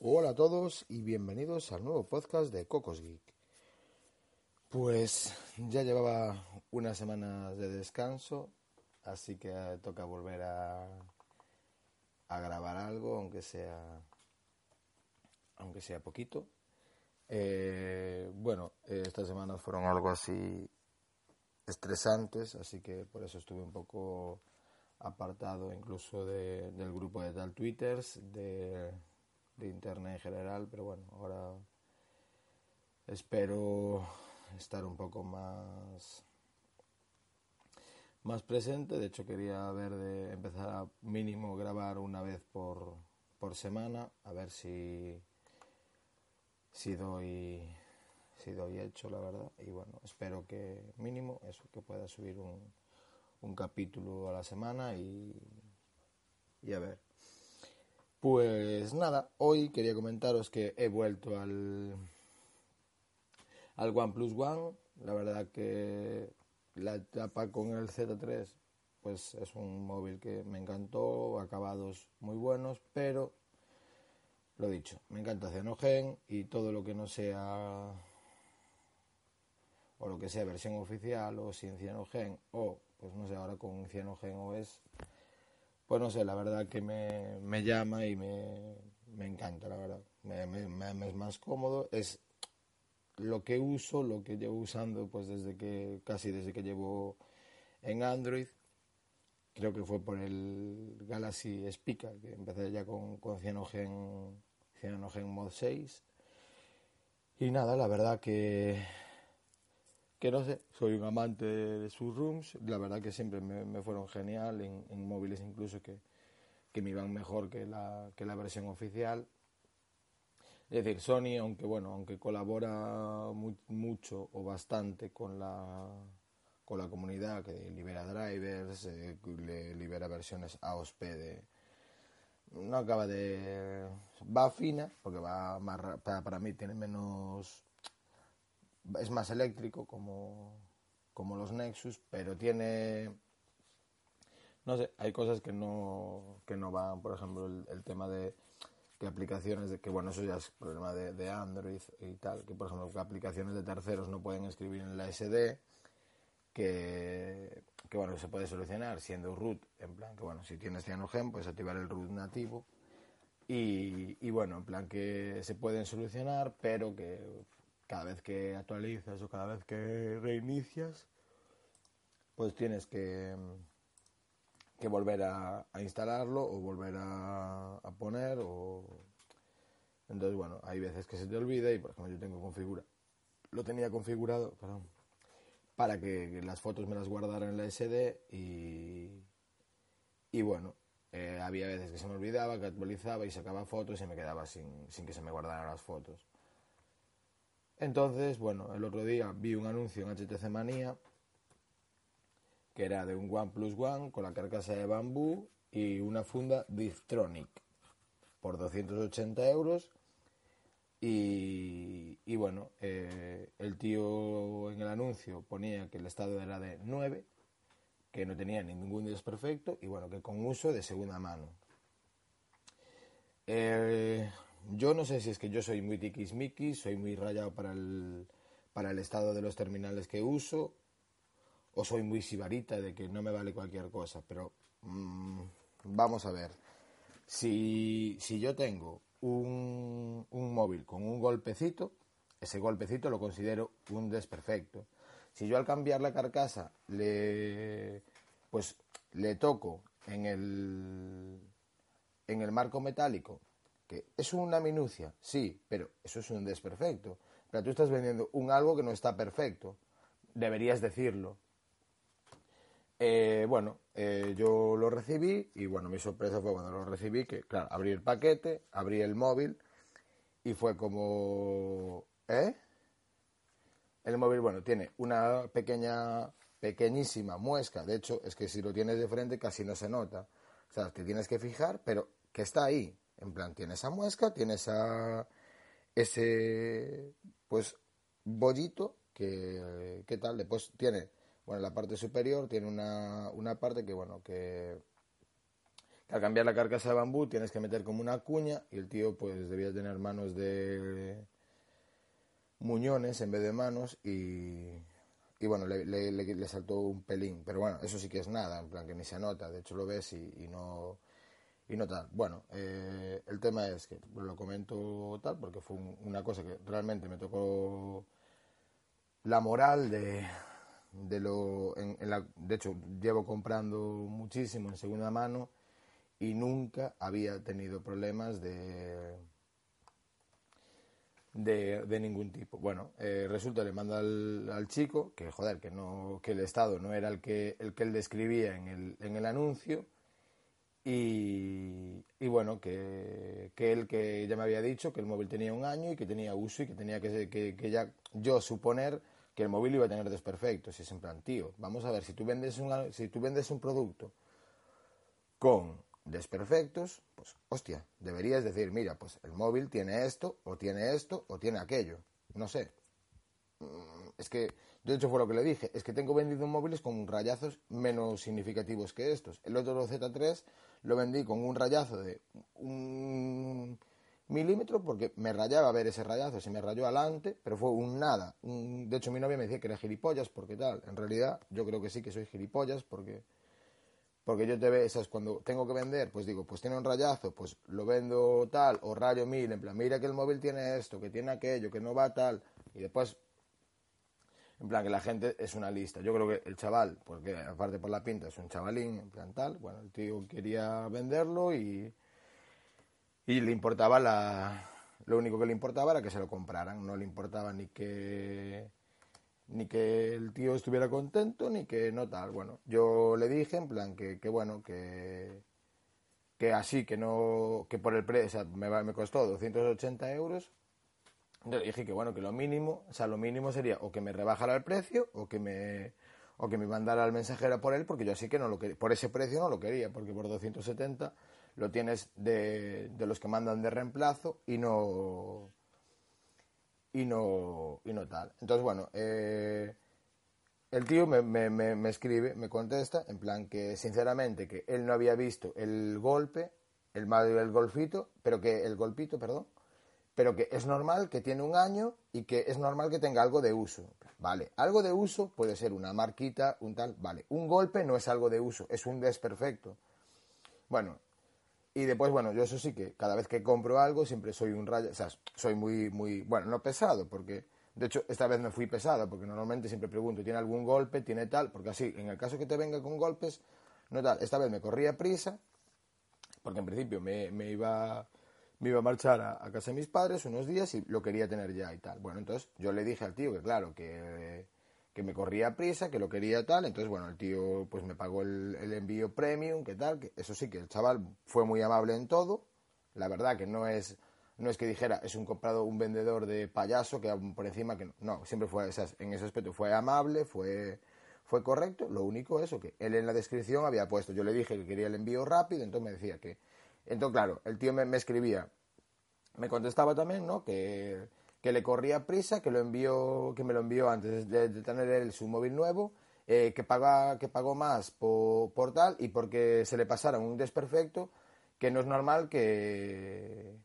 Hola a todos y bienvenidos al nuevo podcast de Cocos Geek. Pues ya llevaba unas semanas de descanso, así que toca volver a, a grabar algo, aunque sea aunque sea poquito. Eh, bueno, estas semanas fueron algo así estresantes, así que por eso estuve un poco apartado incluso de, del grupo de tal Twitters, de, de internet en general, pero bueno, ahora espero estar un poco más más presente. De hecho, quería ver de empezar a mínimo grabar una vez por, por semana, a ver si si doy si doy hecho, la verdad. Y bueno, espero que mínimo eso, que pueda subir un, un capítulo a la semana y, y a ver. Pues nada, hoy quería comentaros que he vuelto al, al OnePlus One. La verdad que la etapa con el Z3 pues es un móvil que me encantó, acabados muy buenos, pero lo dicho, me encanta Cyanogen y todo lo que no sea o lo que sea versión oficial o sin Cyanogen o pues no sé, ahora con Cyanogen OS pues no sé, la verdad que me, me llama y me, me, encanta, la verdad. Me, es más cómodo. Es lo que uso, lo que llevo usando pues desde que, casi desde que llevo en Android. Creo que fue por el Galaxy Speaker, que empecé ya con, con Cyanogen, Cyanogen Mod 6. Y nada, la verdad que que no sé, soy un amante de sus rooms, la verdad que siempre me, fueron genial, en, móviles incluso que, que, me iban mejor que la, que la versión oficial. Es decir, Sony, aunque bueno, aunque colabora mucho o bastante con la, con la comunidad, que libera drivers, eh, le libera versiones AOSP de, no acaba de va fina porque va más para, para mí tiene menos es más eléctrico como, como los Nexus, pero tiene no sé, hay cosas que no, que no van, por ejemplo, el, tema de que aplicaciones, de, que bueno, eso ya es problema de, de, Android y tal, que por ejemplo, que aplicaciones de terceros no pueden escribir en la SD, que, que bueno, se puede solucionar siendo root, en plan que bueno, si tienes Cyanogen, puedes activar el root nativo, y, y bueno, en plan que se pueden solucionar, pero que cada vez que actualizas o cada vez que reinicias, pues tienes que, que volver a, instalarlo o volver a, poner o entonces bueno hay veces que se te olvida y por ejemplo yo tengo configura lo tenía configurado perdón, para que las fotos me las guardara en la SD y y bueno eh, había veces que se me olvidaba que actualizaba y sacaba fotos y me quedaba sin, sin que se me guardaran las fotos entonces, bueno, el otro día vi un anuncio en HTC Manía que era de un OnePlus One con la carcasa de bambú y una funda Diftronic por 280 euros. Y, y bueno, eh, el tío en el anuncio ponía que el estado era de 9, que no tenía ningún desperfecto y bueno, que con uso de segunda mano. Eh, yo no sé si es que yo soy muy tiquismiquis, soy muy rayado para el, para el estado de los terminales que uso, o soy muy sibarita de que no me vale cualquier cosa, pero mm, vamos a ver. Si, si yo tengo un, un móvil con un golpecito, ese golpecito lo considero un desperfecto. Si yo al cambiar la carcasa le pues le toco en el en el marco metálico que es una minucia, sí, pero eso es un desperfecto. Pero tú estás vendiendo un algo que no está perfecto. Deberías decirlo. Eh, bueno, eh, yo lo recibí y bueno, mi sorpresa fue cuando lo recibí que, claro, abrí el paquete, abrí el móvil y fue como... ¿Eh? El móvil, bueno, tiene una pequeña, pequeñísima muesca. De hecho, es que si lo tienes de frente casi no se nota. O sea, te tienes que fijar, pero que está ahí. En plan, tiene esa muesca, tiene esa, ese, pues, bollito que, ¿qué tal? Después tiene, bueno, la parte superior tiene una, una parte que, bueno, que, al cambiar la carcasa de bambú tienes que meter como una cuña y el tío pues debía tener manos de muñones en vez de manos y, y bueno, le, le, saltó un pelín. Pero bueno, eso sí que es nada, en plan que ni se nota, de hecho lo ves y no y no tal. Bueno, eh, el tema es que lo comento tal porque fue una cosa que realmente me tocó la moral de, de lo... En, la, de hecho, llevo comprando muchísimo en segunda mano y nunca había tenido problemas de... De, de ningún tipo. Bueno, eh, resulta le manda al, al, chico que joder que no que el estado no era el que el que él describía en el, en el anuncio y, y bueno, que, que, él que ya me había dicho que el móvil tenía un año y que tenía uso y que tenía que, que, que ya yo suponer que el móvil iba a tener desperfectos. Y es en plan, tío, vamos a ver, si tú vendes un, si tú vendes un producto con desperfectos, pues hostia, deberías decir, mira, pues el móvil tiene esto, o tiene esto, o tiene aquello. No sé. Mm, es que, de hecho fue lo que le dije, es que tengo vendido móviles con rayazos menos significativos que estos. El otro Z3 lo vendí con un rayazo de un milímetro porque me rayaba ver ese rayazo, se me rayó adelante, pero fue un nada. de hecho, mi novia me decía que era gilipollas porque tal. En realidad, yo creo que sí que soy gilipollas porque porque yo te veo, cuando tengo que vender, pues digo, pues tiene un rayazo, pues lo vendo tal, o rayo mil, en plan, mira que el móvil tiene esto, que tiene aquello, que no va tal, y después en plan que la gente es una lista. Yo creo que el chaval, porque aparte por la pinta es un chavalín, en plan tal, bueno, el tío quería venderlo y, y le importaba la... Lo único que le importaba era que se lo compraran, no le importaba ni que ni que el tío estuviera contento ni que no tal. Bueno, yo le dije en plan que, que bueno, que que así, que no, que por el precio, o sea, me, me costó 280 euros, yo dije que bueno, que lo mínimo, o sea, lo mínimo sería o que me rebajara el precio o que me o que me mandara al mensajero por él, porque yo así que no lo quería, por ese precio no lo quería, porque por 270 lo tienes de, de los que mandan de reemplazo y no y no y no tal. Entonces, bueno, eh, el tío me, me, me, escribe, me contesta, en plan que sinceramente que él no había visto el golpe, el, el golfito, pero que el golpito, perdón, pero que es normal que tiene un año y que es normal que tenga algo de uso. Vale, algo de uso puede ser una marquita, un tal, vale. Un golpe no es algo de uso, es un desperfecto. Bueno, y después, bueno, yo eso sí que cada vez que compro algo siempre soy un rayo, o sea, soy muy, muy, bueno, no pesado, porque de hecho esta vez me fui pesado, porque normalmente siempre pregunto, ¿tiene algún golpe? ¿Tiene tal? Porque así, en el caso que te venga con golpes, no tal. Esta vez me corría prisa, porque en principio me, me iba me iba a marchar a, casa de mis padres unos días y lo quería tener ya y tal. Bueno, entonces yo le dije al tío que claro, que, que me corría prisa, que lo quería tal, entonces bueno, el tío pues me pagó el, envío premium, que tal, que eso sí, que el chaval fue muy amable en todo, la verdad que no es no es que dijera es un comprado un vendedor de payaso que por encima que no, siempre fue en ese aspecto fue amable, fue fue correcto, lo único eso que él en la descripción había puesto, yo le dije que quería el envío rápido, entonces me decía que entonces, claro, el tío me, escribía, me contestaba también, ¿no? Que, que, le corría prisa, que lo envió, que me lo envió antes de, tener él su móvil nuevo, eh, que, paga, que pagó más por, por, tal y porque se le pasara un desperfecto, que no es normal que,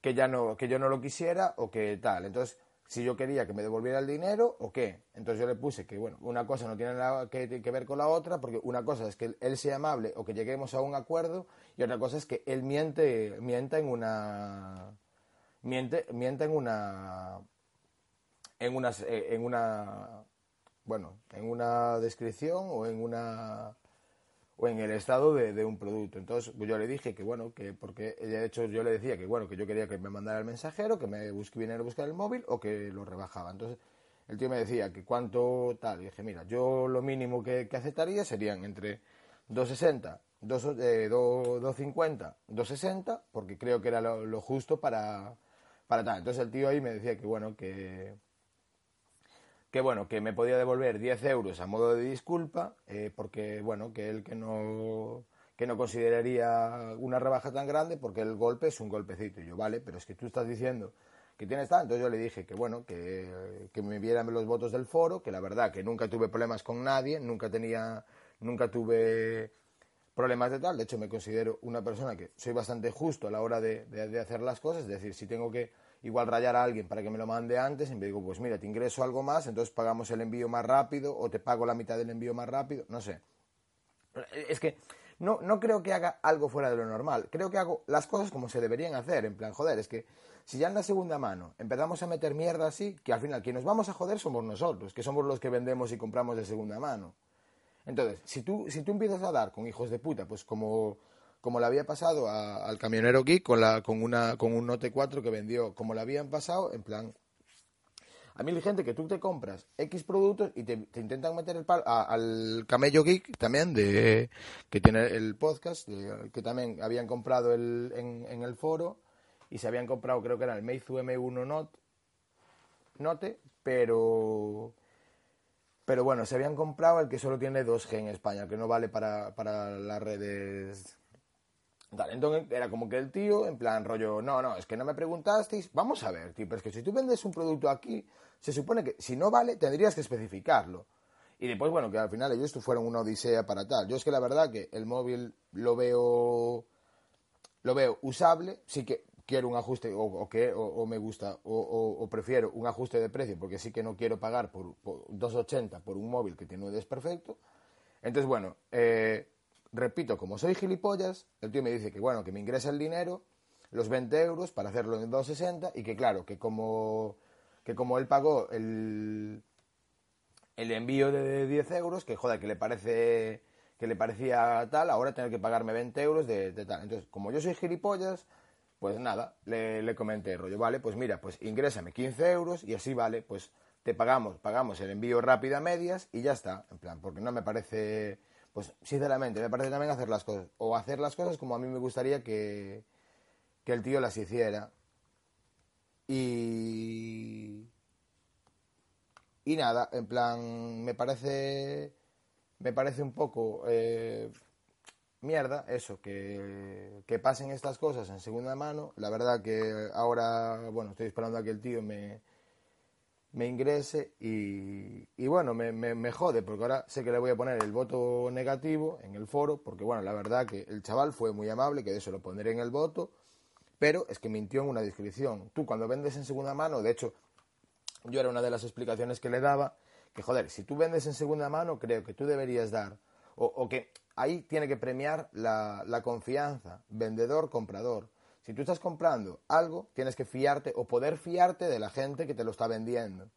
que, ya no, que yo no lo quisiera o que tal. Entonces, si yo quería que me devolviera el dinero o qué. Entonces yo le puse que, bueno, una cosa no tiene nada que, ver con la otra, porque una cosa es que él sea amable o que lleguemos a un acuerdo, y otra cosa es que él miente, mienta en una. Miente, miente en una. En una. En una. Bueno, en una descripción o en una o en el estado de, un producto. Entonces pues yo le dije que bueno, que porque de hecho yo le decía que bueno, que yo quería que me mandara el mensajero, que me busque, viniera a buscar el móvil o que lo rebajaba. Entonces el tío me decía que cuánto tal. Dije, mira, yo lo mínimo que, aceptaría serían entre 260, 2, eh, 250, 260, porque creo que era lo, lo justo para, para tal. Entonces el tío ahí me decía que bueno, que que bueno, que me podía devolver 10 euros a modo de disculpa, eh, porque bueno, que él que no, que no consideraría una rebaja tan grande porque el golpe es un golpecito. Y yo, vale, pero es que tú estás diciendo que tienes tanto. Entonces yo le dije que bueno, que, que me vieran los votos del foro, que la verdad que nunca tuve problemas con nadie, nunca tenía, nunca tuve problemas de tal. De hecho, me considero una persona que soy bastante justo a la hora de, de, hacer las cosas. Es decir, si tengo que igual rayar a alguien para que me lo mande antes, siempre digo, pues mira, te ingreso algo más, entonces pagamos el envío más rápido o te pago la mitad del envío más rápido, no sé. Es que no, no creo que haga algo fuera de lo normal. Creo que hago las cosas como se deberían hacer. En plan, joder, es que si ya en la segunda mano empezamos a meter mierda así, que al final quien nos vamos a joder somos nosotros, que somos los que vendemos y compramos de segunda mano. Entonces, si tú, si tú empiezas a dar con hijos de puta, pues como, como le había pasado al camionero geek con, la, con, una, con un Note 4 que vendió, como le habían pasado, en plan, a mí gente que tú te compras X productos y te, intentan meter el palo al Camello Geek también, de, que tiene el podcast, que también habían comprado el, en, el foro y se habían comprado, creo que era el Meizu M1 Note, Note pero, pero bueno, se habían comprado el que solo tiene 2G en España, que no vale para, para las redes entonces era como que el tío, en plan rollo, no, no, es que no me preguntasteis, vamos a ver, tío, pero es que si tú vendes un producto aquí, se supone que si no vale, tendrías que especificarlo. Y después, bueno, que al final ellos fueron una odisea para tal. Yo es que la verdad que el móvil lo veo lo veo usable, sí que quiero un ajuste o, que o, me gusta o, prefiero un ajuste de precio porque sí que no quiero pagar por, por 2.80 por un móvil que tiene un desperfecto. Entonces, bueno, eh, repito, como soy gilipollas, el tío me dice que bueno, que me ingresa el dinero, los 20 euros para hacerlo en 2.60 y que claro, que como, que como él pagó el, el envío de 10 euros, que joder, que le parece que le parecía tal, ahora tener que pagarme 20 euros de, tal. Entonces, como yo soy gilipollas, pues nada, le, le comenté, rollo, vale, pues mira, pues ingrésame 15 euros y así vale, pues te pagamos, pagamos el envío rápido a medias y ya está, en plan, porque no me parece pues sinceramente, me parece también hacer las cosas. O hacer las cosas como a mí me gustaría que, que el tío las hiciera. Y. Y nada, en plan, me parece. Me parece un poco. Eh, mierda, eso, que, que pasen estas cosas en segunda mano. La verdad que ahora, bueno, estoy esperando a que el tío me, me ingrese y, y bueno, me, me, jode porque ahora sé que le voy a poner el voto negativo en el foro porque bueno, la verdad que el chaval fue muy amable, que de eso lo pondré en el voto, pero es que mintió en una descripción. Tú cuando vendes en segunda mano, de hecho, yo era una de las explicaciones que le daba, que joder, si tú vendes en segunda mano, creo que tú deberías dar, o, o que ahí tiene que premiar la, la confianza, vendedor-comprador. Si tú estás comprando algo, tienes que fiarte o poder fiarte de la gente que te lo está vendiendo.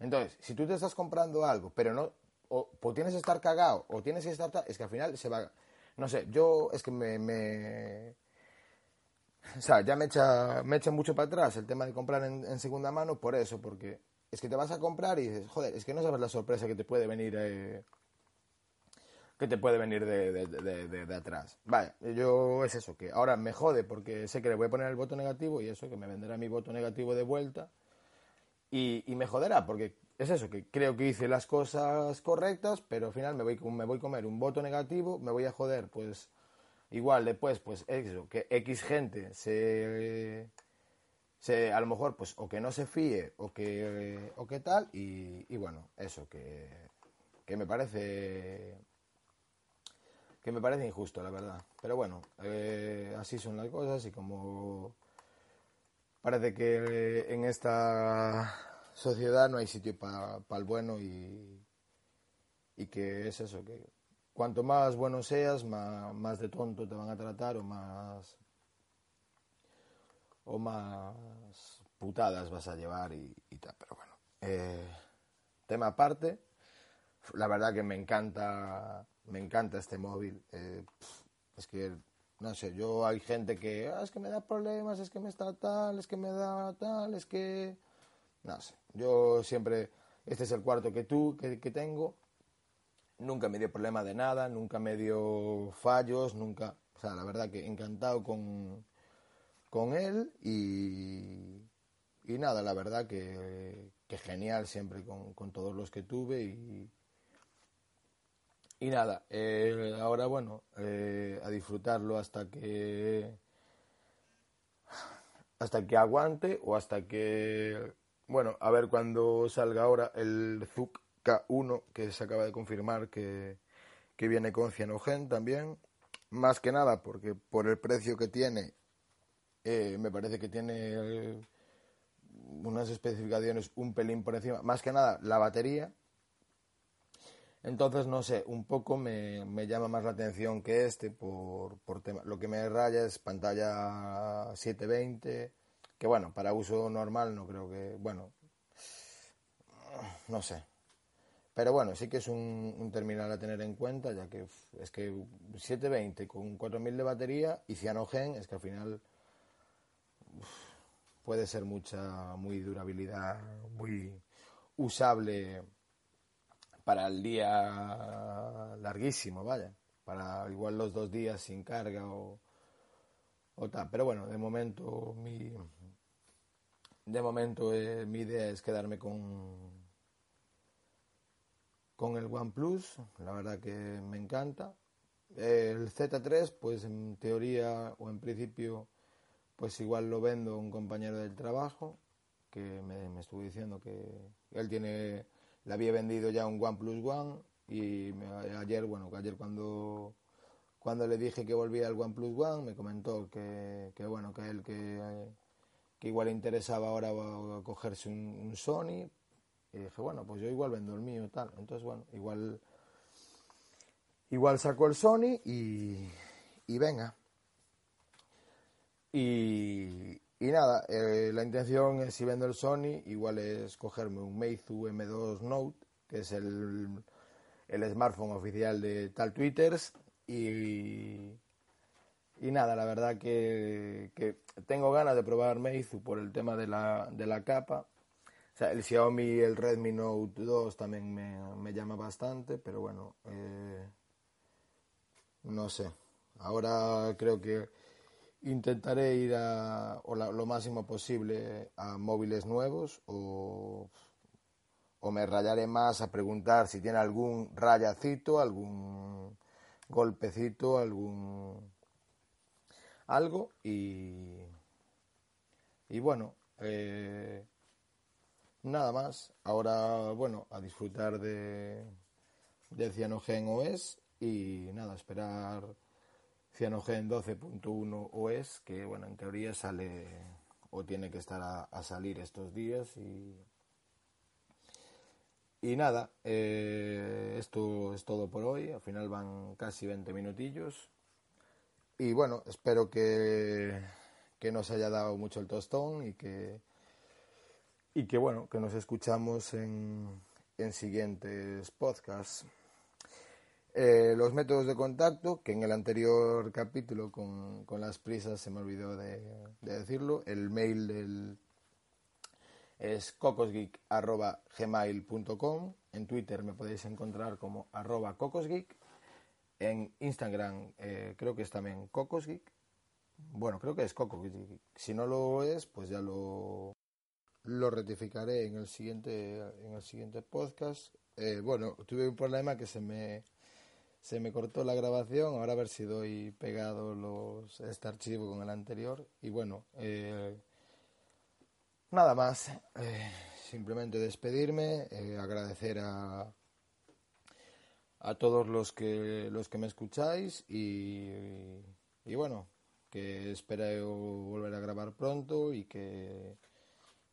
Entonces, si tú te estás comprando algo, pero no, o, tienes que estar cagado, o tienes que estar, es que al final se va, no sé, yo es que me, o sea, ya me echa, me echa mucho para atrás el tema de comprar en, segunda mano por eso, porque es que te vas a comprar y dices, joder, es que no sabes la sorpresa que te puede venir eh, que te puede venir de, de, atrás. Vaya, yo es eso, que ahora me jode porque sé que le voy a poner el voto negativo y eso, que me venderá mi voto negativo de vuelta y, me joderá porque es eso, que creo que hice las cosas correctas, pero al final me voy, me voy a comer un voto negativo, me voy a joder, pues igual después, pues eso, que X gente se, se a lo mejor, pues o que no se fíe o que, o que tal, y, y bueno, eso, que, que me parece que me parece injusto, la verdad. Pero bueno, eh, así son las cosas y como parece que en esta sociedad no hay sitio para el bueno y, y que es eso, que cuanto más bueno seas, más, de tonto te van a tratar o más o más putadas vas a llevar y, tal. Pero bueno, eh, tema aparte, la verdad que me encanta me encanta este móvil. Eh, es que, no sé, yo hay gente que, ah, es que me da problemas, es que me está tal, es que me da tal, es que... No sé, yo siempre, este es el cuarto que tú, que, tengo, nunca me dio problema de nada, nunca me dio fallos, nunca, o sea, la verdad que encantado con, con él y, y nada, la verdad que, que genial siempre con, con todos los que tuve y, y nada, eh, ahora bueno, eh, a disfrutarlo hasta que hasta que aguante o hasta que bueno, a ver cuando salga ahora el ZUK K1 que se acaba de confirmar que, que viene con cianogen también más que nada porque por el precio que tiene, eh, me parece que tiene eh, unas especificaciones un pelín por encima, más que nada la batería. Entonces, no sé, un poco me, me llama más la atención que este por, por tema. Lo que me raya es pantalla 720, que bueno, para uso normal no creo que, bueno, no sé. Pero bueno, sí que es un, terminal a tener en cuenta, ya que es que 720 con 4000 de batería y cianogen es que al final puede ser mucha, muy durabilidad, muy usable para el día larguísimo, vaya, para igual los dos días sin carga o, o tal. Pero bueno, de momento mi, de momento eh, mi idea es quedarme con con el OnePlus, la verdad que me encanta. El Z3, pues en teoría o en principio, pues igual lo vendo un compañero del trabajo que me, me estuvo diciendo que él tiene, le había vendido ya un OnePlus One y ayer, bueno, ayer cuando cuando le dije que volvía al OnePlus One me comentó que, que bueno, que él que, que igual le interesaba ahora cogerse un Sony, y dije, bueno, pues yo igual vendo el mío y tal. Entonces, bueno, igual, igual saco el Sony y venga. Y, y nada, eh, la intención es si vendo el Sony, igual es cogerme un Meizu M2 Note, que es el, el smartphone oficial de tal Twitters. Y, y nada, la verdad que, que, tengo ganas de probar Meizu por el tema de la, de la capa el Xiaomi, el Redmi Note 2 también me, llama bastante, pero bueno, eh, no sé. Ahora creo que intentaré ir a, lo máximo posible a móviles nuevos o, o me rayaré más a preguntar si tiene algún rayacito, algún golpecito, algún algo y, y bueno, eh, Nada más. Ahora, bueno, a disfrutar de, de Cianogen OS y nada, esperar Cianogen 12.1 OS, que bueno, en teoría sale o tiene que estar a, salir estos días y, y nada, eh, esto es todo por hoy. Al final van casi 20 minutillos. Y bueno, espero que, que nos haya dado mucho el tostón y que y que bueno, que nos escuchamos en, en siguientes podcasts. Eh, los métodos de contacto, que en el anterior capítulo con, con las prisas se me olvidó de, decirlo, el mail del es cocosgeek.gmail.com, en Twitter me podéis encontrar como arroba cocosgeek, en Instagram eh, creo que es también cocosgeek, bueno, creo que es cocosgeek, si no lo es, pues ya lo, lo rectificaré en el siguiente en el siguiente podcast. Eh, bueno tuve un problema que se me se me cortó la grabación ahora a ver si doy pegado los este archivo con el anterior. Y bueno eh, nada más eh, simplemente despedirme agradecer a a todos los que los que me escucháis y, y bueno que espero volver a grabar pronto y que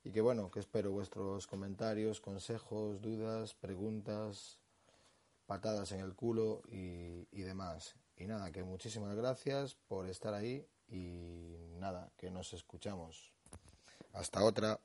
y que bueno, que espero vuestros comentarios, consejos, dudas, preguntas, patadas en el culo y, demás. Y nada, que muchísimas gracias por estar ahí y nada, que nos escuchamos. Hasta otra.